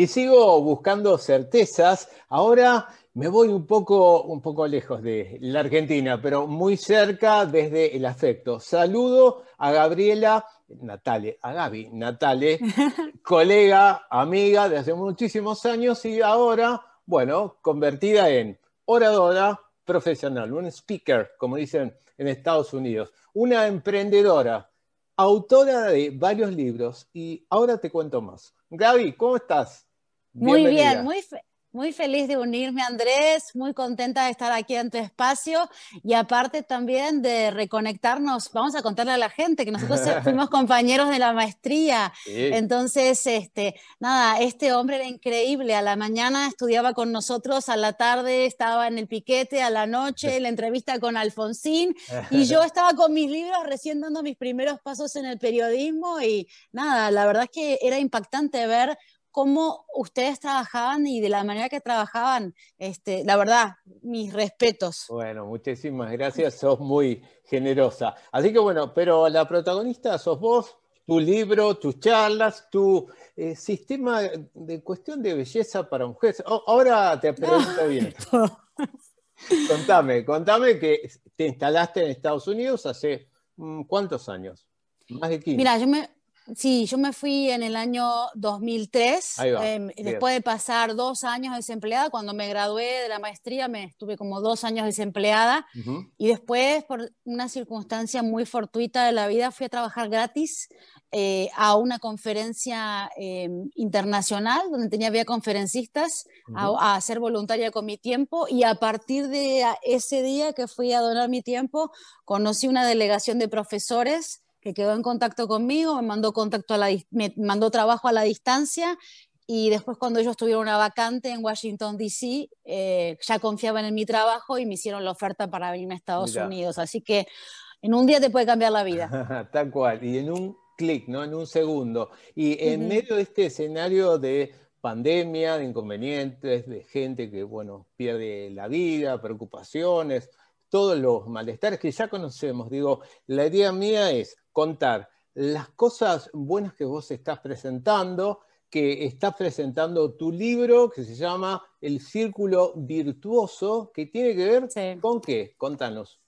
Y sigo buscando certezas. Ahora me voy un poco, un poco lejos de la Argentina, pero muy cerca desde el afecto. Saludo a Gabriela Natale, a Gaby Natale, colega, amiga de hace muchísimos años y ahora, bueno, convertida en oradora profesional, un speaker, como dicen en Estados Unidos, una emprendedora, autora de varios libros y ahora te cuento más. Gaby, ¿cómo estás? Muy bien, muy, muy feliz de unirme, Andrés, muy contenta de estar aquí en tu espacio y aparte también de reconectarnos. Vamos a contarle a la gente que nosotros fuimos compañeros de la maestría. Entonces, este, nada, este hombre era increíble. A la mañana estudiaba con nosotros, a la tarde estaba en el piquete, a la noche la entrevista con Alfonsín y yo estaba con mis libros recién dando mis primeros pasos en el periodismo y nada, la verdad es que era impactante ver cómo ustedes trabajaban y de la manera que trabajaban. Este, la verdad, mis respetos. Bueno, muchísimas gracias, sos muy generosa. Así que bueno, pero la protagonista sos vos, tu libro, tus charlas, tu eh, sistema de cuestión de belleza para mujeres. ahora te pregunto bien. contame, contame que te instalaste en Estados Unidos hace mm, cuántos años? Más de 15. Mira, yo me, Sí, yo me fui en el año 2003, em, después de pasar dos años desempleada, cuando me gradué de la maestría me estuve como dos años desempleada y después por una circunstancia muy fortuita de la vida fui a trabajar gratis eh, a una conferencia em, internacional donde tenía había conferencistas a, a, ser voluntaria con mi tiempo y a partir de ese día que fui a donar mi tiempo conocí una delegación de profesores que quedó en contacto conmigo, me mandó, contacto a la, me mandó trabajo a la distancia y después cuando ellos tuvieron una vacante en Washington, D.C., eh, ya confiaban en mi trabajo y me hicieron la oferta para venirme a Estados Unidos. Así que en un día te puede cambiar la vida. Tal cual, y en un clic, ¿no? En un segundo. Y en medio de este escenario de pandemia, de inconvenientes, de gente que, bueno, pierde la vida, preocupaciones, todos los malestares que ya conocemos. Digo, la idea mía es contar las cosas buenas que vos estás presentando, que estás presentando tu libro que se llama El Círculo Virtuoso, que tiene que ver con qué? Contanos.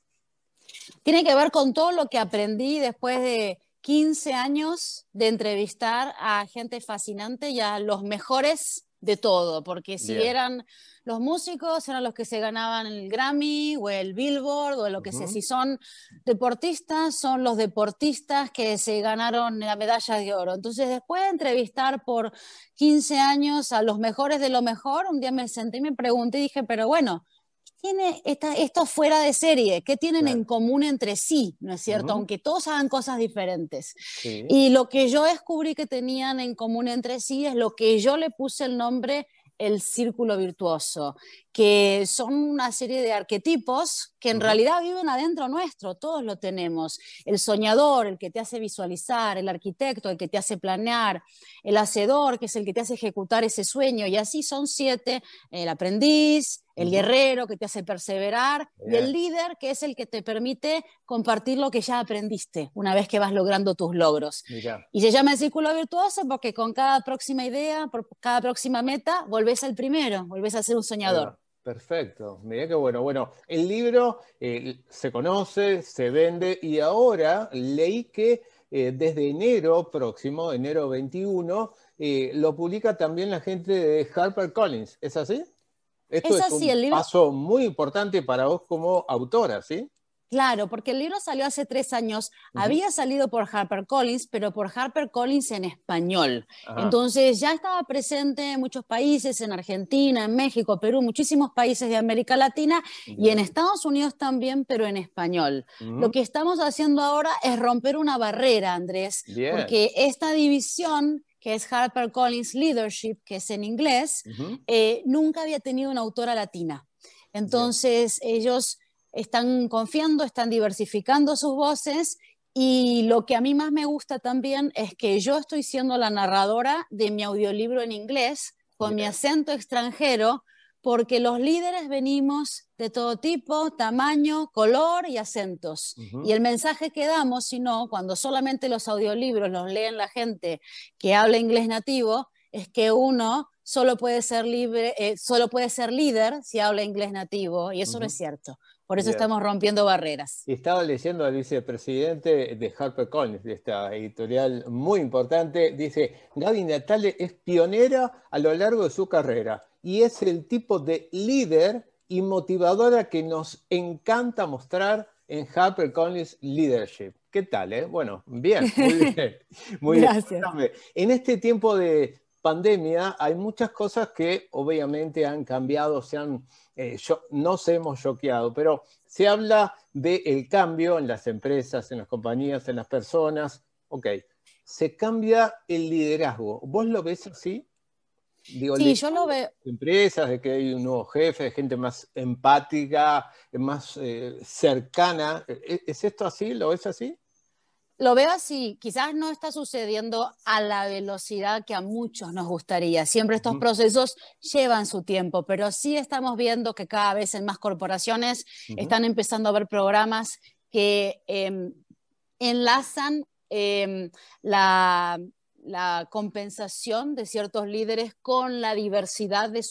Tiene que ver con todo lo que aprendí después de 15 años de entrevistar a gente fascinante y a los mejores de todo, porque si eran los músicos, eran los que se ganaban el Grammy o el Billboard o lo que sea. Si son deportistas, son los deportistas que se ganaron la medalla de oro. Entonces, después de entrevistar por 15 años a los mejores de lo mejor, un día me senté y me pregunté y dije, pero bueno, tiene esto fuera de serie? ¿Qué tienen en común entre sí? ¿No es cierto? Aunque todos hagan cosas diferentes. Y lo que yo descubrí que tenían en común entre sí es lo que yo le puse el nombre el círculo virtuoso, que son una serie de arquetipos que en realidad viven adentro nuestro, todos lo tenemos. El soñador, el que te hace visualizar, el arquitecto, el que te hace planear, el hacedor, que es el que te hace ejecutar ese sueño, y así son siete, el aprendiz, el guerrero que te hace perseverar y el líder que es el que te permite compartir lo que ya aprendiste una vez que vas logrando tus logros. Y se llama el círculo virtuoso porque con cada próxima idea, por cada próxima meta, volvés al primero, volvés a ser un soñador. Perfecto, mira qué bueno. Bueno, el libro eh, se conoce, se vende y ahora leí que eh, desde enero próximo, enero 21, eh, lo publica también la gente de HarperCollins. ¿Es así? Esto es, un paso muy importante para vos como autora, ¿sí? Claro, porque el libro salió hace tres años, había salido por HarperCollins, pero por HarperCollins en español. Entonces ya estaba presente en muchos países, en Argentina, en México, Perú, muchísimos países de América Latina y en Estados Unidos también, pero en español. Lo que estamos haciendo ahora es romper una barrera, Andrés, porque esta división que es HarperCollins Leadership, que es en inglés, eh, nunca había tenido una autora latina. Entonces, ellos están confiando, están diversificando sus voces y lo que a mí más me gusta también es que yo estoy siendo la narradora de mi audiolibro en inglés con mi acento extranjero, porque los líderes venimos de todo tipo, tamaño, color y acentos. Y el mensaje que damos, si no, cuando solamente los audiolibros los leen la gente que habla inglés nativo, es que uno solo puede ser libre, eh, solo puede ser líder si habla inglés nativo, y eso no es cierto. Por eso estamos rompiendo barreras. estaba leyendo al vicepresidente de HarperCollins, de esta editorial muy importante, dice, Gaby Natale es pionera a lo largo de su carrera y es el tipo de líder y motivadora que nos encanta mostrar en HarperCollins Leadership. ¿Qué tal? Eh? Bueno, bien, muy bien. Muy Gracias. En este tiempo de pandemia hay muchas cosas que obviamente han cambiado, se han, eh, no se hemos choqueado, pero se habla del cambio en las empresas, en las compañías, en las personas. Ok, se cambia el liderazgo. ¿Vos lo ves así? Sí, yo lo veo. Empresas, de que hay un nuevo jefe, de gente más empática, más eh, cercana. ¿E-, ¿Es esto así? ¿Lo ves así? Lo veo así, quizás no está sucediendo a la velocidad que a muchos nos gustaría. Siempre estos procesos llevan su tiempo, pero sí estamos viendo que cada vez en más corporaciones están empezando a ver programas que em, enlazan em, la, compensación de ciertos líderes con la diversidad de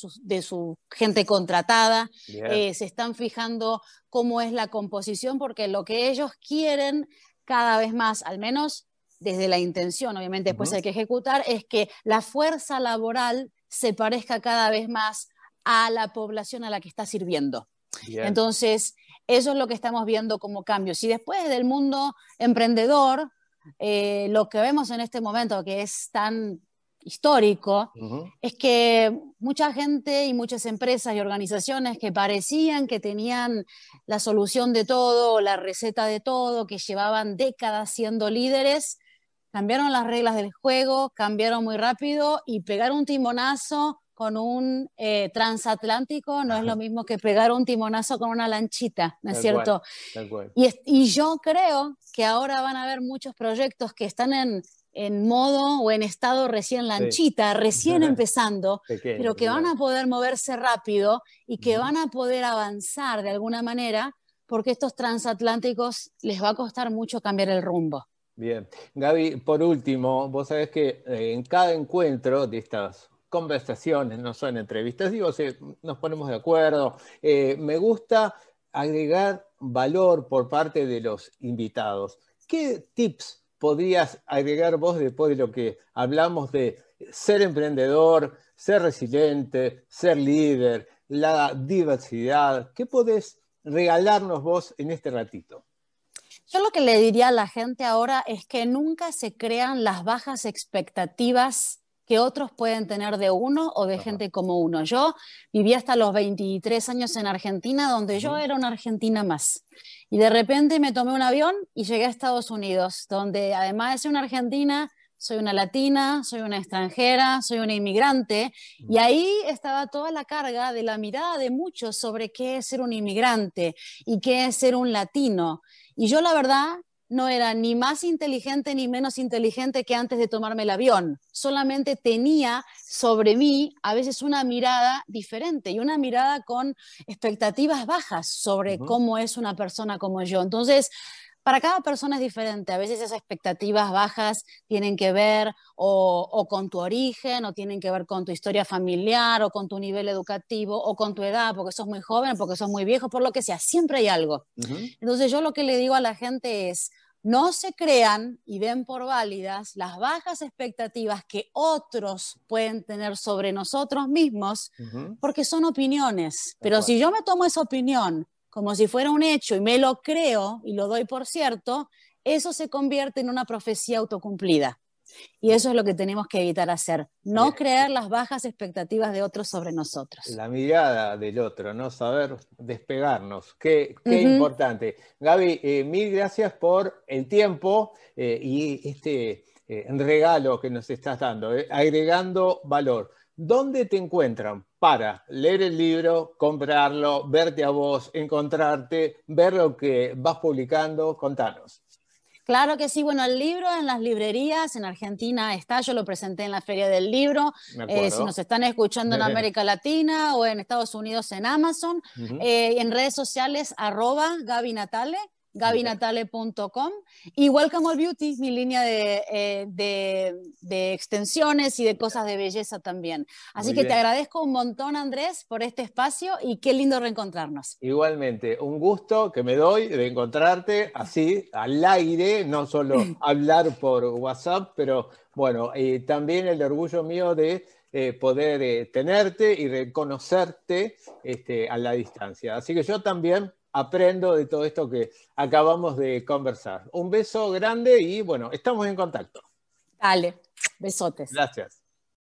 su, gente contratada. Eh, se están fijando cómo es la composición, porque lo que ellos quieren cada vez más, al menos desde la intención, obviamente después hay que ejecutar, es que la fuerza laboral se parezca cada vez más a la población a la que está sirviendo. Entonces, eso es lo que estamos viendo como cambio. Si después del mundo emprendedor, eh, lo que vemos en este momento, que es tan histórico, es que mucha gente y muchas empresas y organizaciones que parecían que tenían la solución de todo, la receta de todo, que llevaban décadas siendo líderes, cambiaron las reglas del juego, cambiaron muy rápido y pegar un timonazo con un eh, transatlántico no es lo mismo que pegar un timonazo con una lanchita, ¿no es cierto? Y, y yo creo que ahora van a haber muchos proyectos que están en en modo o en estado recién lanchita, recién empezando, pero que van a poder moverse rápido y que van a poder avanzar de alguna manera, porque estos transatlánticos les va a costar mucho cambiar el rumbo. Bien, Gaby, por último, vos sabés que eh, en cada encuentro de estas conversaciones, no son entrevistas, digo, si nos ponemos de acuerdo, eh, me gusta agregar valor por parte de los invitados. ¿Qué tips podrías agregar vos después de lo que hablamos de ser emprendedor, ser resiliente, ser líder, la diversidad? ¿Qué podés regalarnos vos en este ratito? Yo lo que le diría a la gente ahora es que nunca se crean las bajas expectativas que otros pueden tener de uno o de gente como uno. Yo viví hasta los 23 años en Argentina, donde yo era una argentina más. Y de repente me tomé un avión y llegué a Estados Unidos, donde además de ser una argentina, soy una latina, soy una extranjera, soy una inmigrante, y ahí estaba toda la carga de la mirada de muchos sobre qué es ser un inmigrante y qué es ser un latino. Y yo la verdad no era ni más inteligente ni menos inteligente que antes de tomarme el avión. Solamente tenía sobre mí a veces una mirada diferente y una mirada con expectativas bajas sobre cómo es una persona como yo. Entonces, para cada persona es diferente. A veces esas expectativas bajas tienen que ver o, con tu origen, o tienen que ver con tu historia familiar, o con tu nivel educativo, o con tu edad, porque sos muy joven, porque sos muy viejo, por lo que sea. Siempre hay algo. Entonces yo lo que le digo a la gente es, no se crean y den por válidas las bajas expectativas que otros pueden tener sobre nosotros mismos, porque son opiniones. Pero si yo me tomo esa opinión como si fuera un hecho y me lo creo y lo doy por cierto, eso se convierte en una profecía autocumplida. Y eso es lo que tenemos que evitar hacer, no crear las bajas expectativas de otros sobre nosotros. La mirada del otro, ¿no? Saber despegarnos. Qué, importante. Gaby, eh, mil gracias por el tiempo eh, y este eh, regalo que nos estás dando, agregando valor. ¿Dónde te encuentran para leer el libro, comprarlo, verte a vos, encontrarte, ver lo que vas publicando? Contanos. Claro que sí, bueno, el libro en las librerías en Argentina está, yo lo presenté en la Feria del Libro, eh, si nos están escuchando en América Latina o en Estados Unidos en Amazon, eh, en redes sociales arroba Gaby Natale, gabinatale.com y Welcome All Beauty, mi línea eh, de, extensiones y de cosas de belleza también. Así que te agradezco un montón, Andrés, por este espacio y qué lindo reencontrarnos. Igualmente, un gusto que me doy de encontrarte así, al aire, no solo hablar por WhatsApp, pero bueno, y también el orgullo mío de eh, poder eh, tenerte y reconocerte este, a la distancia. Así que yo también aprendo de todo esto que acabamos de conversar. Un beso grande y bueno, estamos en contacto. Dale, besotes. Gracias.